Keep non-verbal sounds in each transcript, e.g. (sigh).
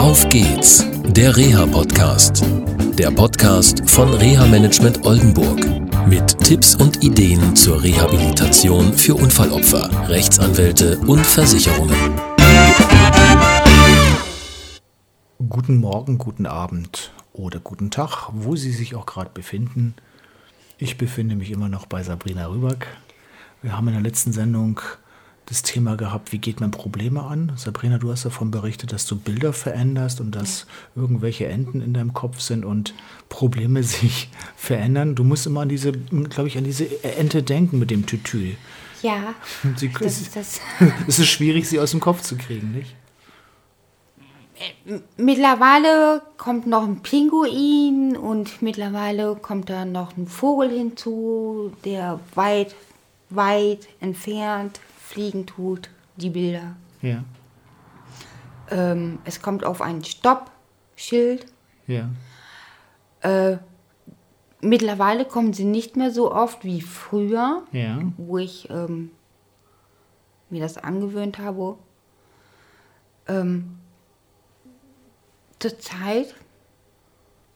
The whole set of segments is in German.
Auf geht's, der Reha-Podcast. Der Podcast von Reha Management Oldenburg. Mit Tipps und Ideen zur Rehabilitation für Unfallopfer, Rechtsanwälte und Versicherungen. Guten Morgen, guten Abend oder guten Tag, wo Sie sich auch gerade befinden. Ich befinde mich immer noch bei Sabrina Rüback. Wir haben in der letzten Sendung das Thema gehabt, wie geht man Probleme an? Sabrina, du hast davon berichtet, dass du Bilder veränderst und dass ja. irgendwelche Enden in deinem Kopf sind und Probleme (laughs) sich verändern. Du musst immer an diese, glaube ich, an diese Ente denken mit dem Tütü. Ja. (laughs) Sie, das ist das. (laughs) es ist schwierig, sie aus dem Kopf zu kriegen, nicht? Mittlerweile kommt noch ein Pinguin und mittlerweile kommt da noch ein Vogel hinzu, der weit, weit entfernt fliegen tut, die Bilder. Ja. Ähm, es kommt auf ein Stoppschild. Ja. Äh, mittlerweile kommen sie nicht mehr so oft wie früher, ja. wo ich ähm, mir das angewöhnt habe. Ähm, Zurzeit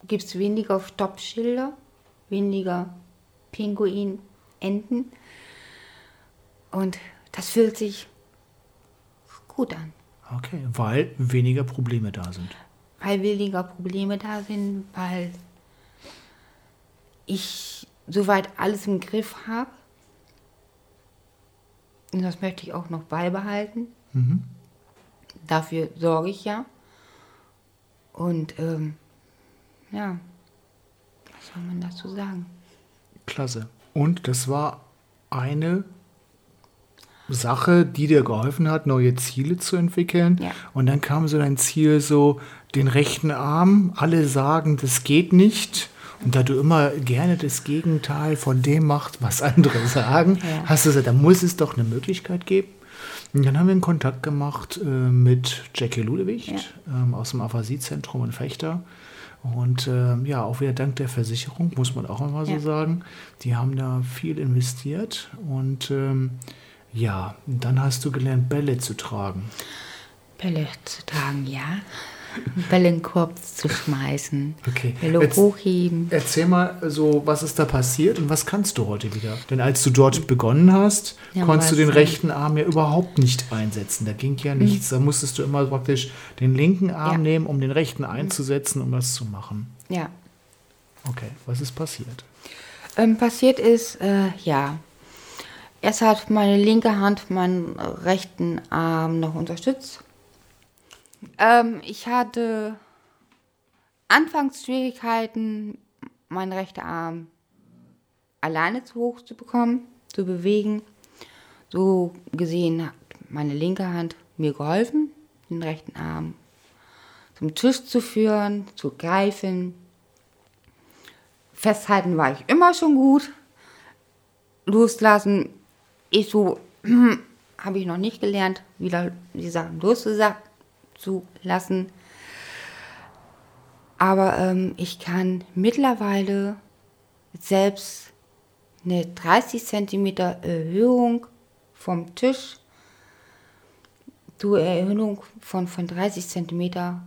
gibt es weniger Stoppschilder, weniger Pinguin, Enten. Und das fühlt sich gut an. Okay, weil weniger Probleme da sind. Weil weniger Probleme da sind, weil ich soweit alles im Griff habe. Und das möchte ich auch noch beibehalten. Mhm. Dafür sorge ich ja. Und ähm, ja, was soll man dazu sagen? Klasse. Und das war eine Sache, die dir geholfen hat, neue Ziele zu entwickeln. Ja. Und dann kam so dein Ziel, so den rechten Arm. Alle sagen, das geht nicht. Und da du immer gerne das Gegenteil von dem machst, was andere (laughs) sagen, Ja. hast du gesagt, da muss es doch eine Möglichkeit geben. Und dann haben wir einen Kontakt gemacht äh, mit Jackie Ludewicht Ja. ähm, aus dem Aphasiezentrum in Fechter. Und ähm, ja, auch wieder dank der Versicherung, muss man auch mal so sagen. Die haben da viel investiert. Und ähm, ja, dann hast du gelernt, Bälle zu tragen. Bälle zu tragen, ja. Bälle in den Korb zu schmeißen. Okay. Bälle Jetzt- hochheben. Erzähl mal so, was ist da passiert und was kannst du heute wieder? Denn als du dort begonnen hast, Ja, konntest du was den denn? rechten Arm ja überhaupt nicht einsetzen. Da ging ja nichts. Da musstest du immer praktisch den linken Arm Ja. nehmen, um den rechten einzusetzen, um das zu machen. Ja. Okay, was ist passiert? Ähm, passiert ist, äh, ja. Erst hat meine linke Hand meinen rechten Arm noch unterstützt. Ähm, ich hatte anfangs Schwierigkeiten, meinen rechten Arm alleine zu hoch zu bekommen, zu bewegen. So gesehen hat meine linke Hand mir geholfen, den rechten Arm zum Tisch zu führen, zu greifen. Festhalten war ich immer schon gut. Loslassen ist so, (clears throat) habe ich noch nicht gelernt, wieder die Sachen loszulassen. Aber ähm, ich kann mittlerweile selbst eine 30 cm Erhöhung vom Tisch zur Erhöhung von, von 30 cm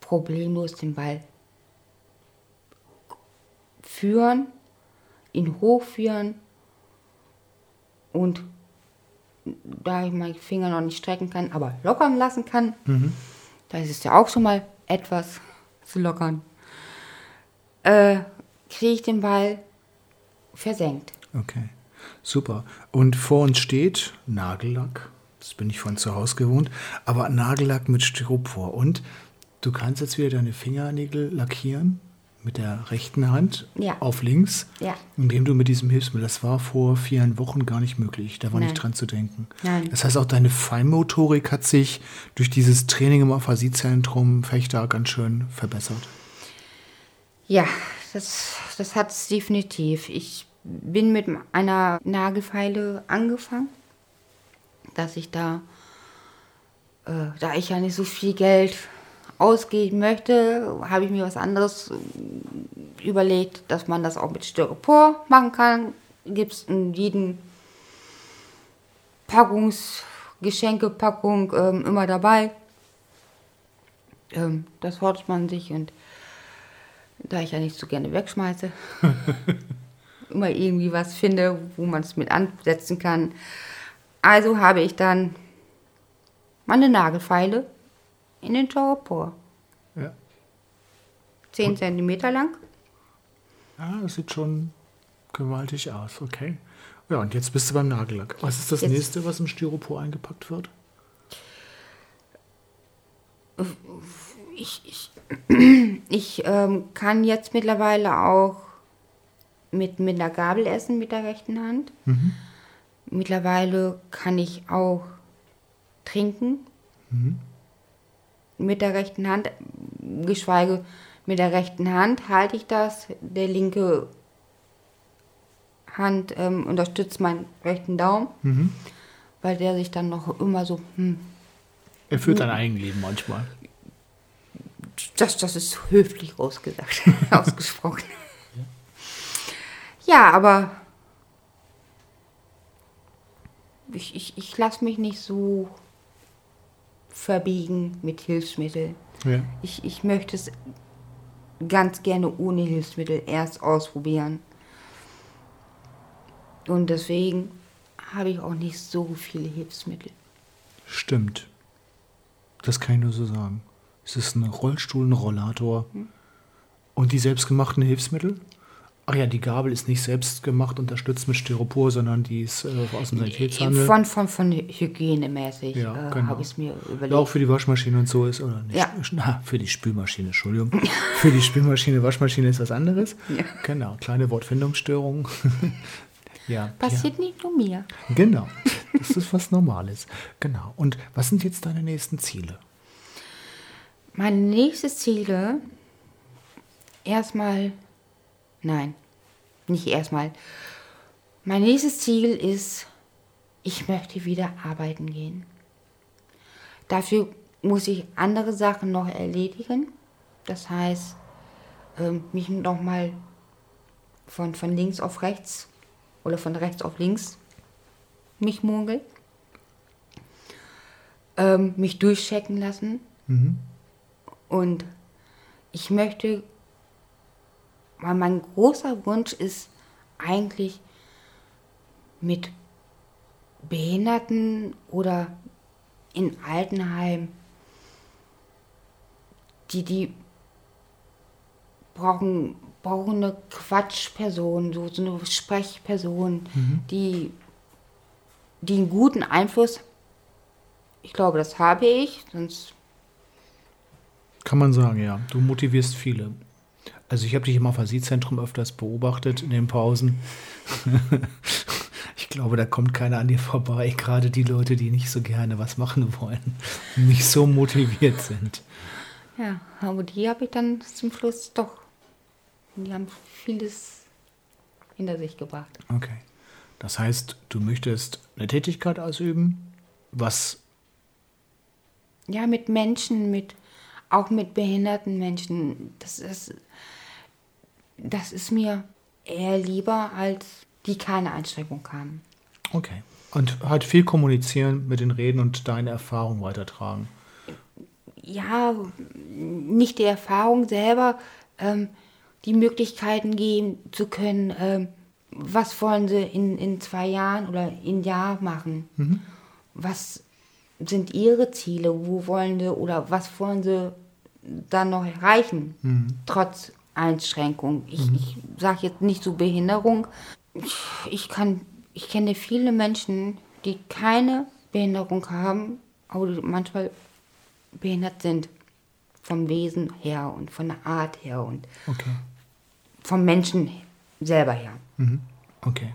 problemlos den Ball führen, ihn hochführen und da ich meine Finger noch nicht strecken kann, aber lockern lassen kann, da ist es ja auch schon mal etwas zu lockern, äh, kriege ich den Ball versenkt. Okay, super. Und vor uns steht Nagellack. Das bin ich von zu Hause gewohnt. Aber Nagellack mit Styropor. Und du kannst jetzt wieder deine Fingernägel lackieren mit der rechten Hand Ja. auf links, Ja. indem du mit diesem Hilfsmittel, das war vor vier Wochen gar nicht möglich, da war Nein. nicht dran zu denken. Nein. Das heißt, auch deine Feinmotorik hat sich durch dieses Training im Aphasiezentrum Fechter ganz schön verbessert. Ja, das, das hat es definitiv. Ich bin mit einer Nagelfeile angefangen, dass ich da, äh, da ich ja nicht so viel Geld ausgeben möchte, habe ich mir was anderes äh, überlegt, dass man das auch mit Styropor machen kann. Gibt es in jedem Packungs Geschenkepackung ähm, immer dabei. ähm, das hortet man sich und da ich ja nicht so gerne wegschmeiße, (laughs) immer irgendwie was finde, wo man es mit ansetzen kann. Also habe ich dann meine Nagelfeile in den Styropor. Ja. 10 cm lang. Ah, das sieht schon gewaltig aus, okay. Ja, und jetzt bist du beim Nagellack. Was ist das Jetzt- nächste, was im Styropor eingepackt wird? Ich, ich, (clears throat) ich ähm, kann jetzt mittlerweile auch mit, mit einer Gabel essen mit der rechten Hand. Mittlerweile kann ich auch trinken mit der rechten Hand, geschweige mit der rechten Hand halte ich das. Der linke Hand ähm, unterstützt meinen rechten Daumen, weil der sich dann noch immer so, hm, Er führt ein Eigenleben manchmal. Das, das ist höflich ausgesagt, (laughs) ausgesprochen. Ja, aber ich, ich, ich lasse mich nicht so verbiegen mit Hilfsmitteln. Ja. Ich, ich möchte es ganz gerne ohne Hilfsmittel erst ausprobieren. Und deswegen habe ich auch nicht so viele Hilfsmittel. Stimmt. Das kann ich nur so sagen. Es ist ein Rollstuhl, ein Rollator. Und die selbstgemachten Hilfsmittel? Ach ja, die Gabel ist nicht selbst gemacht, unterstützt mit Styropor, sondern die ist äh, aus dem Sanitätshandel. Von, von, von hygienemäßig Ja, äh, genau. habe ich es mir überlegt. Ja, auch für die Waschmaschine und so ist, oder nicht? Ja. (laughs) Na, für die Spülmaschine, Entschuldigung. (laughs) für die Spülmaschine, Waschmaschine ist was anderes. Ja. Genau, kleine Wortfindungsstörungen. (laughs) ja, Passiert nicht nur mir. ja, genau. Das ist was Normales. Genau. Und was sind jetzt deine nächsten Ziele? Meine nächste Ziele, erstmal, nein, nicht erstmal. Mein nächstes Ziel ist, ich möchte wieder arbeiten gehen. Dafür muss ich andere Sachen noch erledigen. Das heißt, ähm, mich nochmal von, von links auf rechts oder von rechts auf links mich mogeln. Ähm, mich durchchecken lassen. Und ich möchte, weil mein großer Wunsch ist eigentlich mit Behinderten oder in Altenheim, die, die brauchen, brauchen eine Quatschperson, so, so eine Sprechperson, die, die einen guten Einfluss, ich glaube, das habe ich, sonst Kann man sagen, ja. Du motivierst viele. Also ich habe dich im Aphasiezentrum öfters beobachtet in den Pausen. (laughs) ich glaube, da kommt keiner an dir vorbei. Gerade die Leute, die nicht so gerne was machen wollen, nicht so motiviert sind. Ja, aber die habe ich dann zum Schluss doch. Die haben vieles hinter sich gebracht. Okay. Das heißt, du möchtest eine Tätigkeit ausüben, was Ja, mit Menschen, mit auch mit behinderten Menschen. Das ist, das ist mir eher lieber, als die keine Einschränkung haben. okay. Und halt viel kommunizieren mit den Reden und deine Erfahrung weitertragen. Ja, nicht die Erfahrung selber, ähm, die Möglichkeiten geben zu können, ähm, was wollen sie in, in zwei Jahren oder in Jahr machen? Was sind ihre Ziele? Wo wollen sie oder was wollen sie dann noch erreichen? Trotz Einschränkung. Ich, ich sage jetzt nicht so Behinderung. Ich, ich kann, ich kenne viele Menschen, die keine Behinderung haben, aber manchmal behindert sind. Vom Wesen her und von der Art her und Okay. vom Menschen selber her. Okay.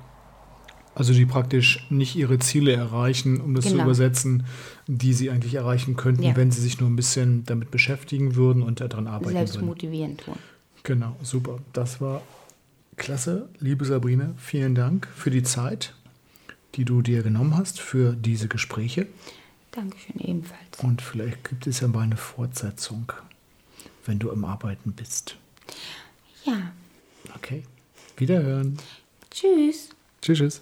Also die praktisch nicht ihre Ziele erreichen, um das zu Genau. übersetzen, die sie eigentlich erreichen könnten, Ja. wenn sie sich nur ein bisschen damit beschäftigen würden und daran arbeiten Selbst würden. motivierend tun. Genau, super. Das war klasse, liebe Sabrine. Vielen Dank für die Zeit, die du dir genommen hast für diese Gespräche. Dankeschön ebenfalls. Und vielleicht gibt es ja mal eine Fortsetzung, wenn du im Arbeiten bist. Ja, Okay. Wiederhören. tschüss. Tschüss. tschüss.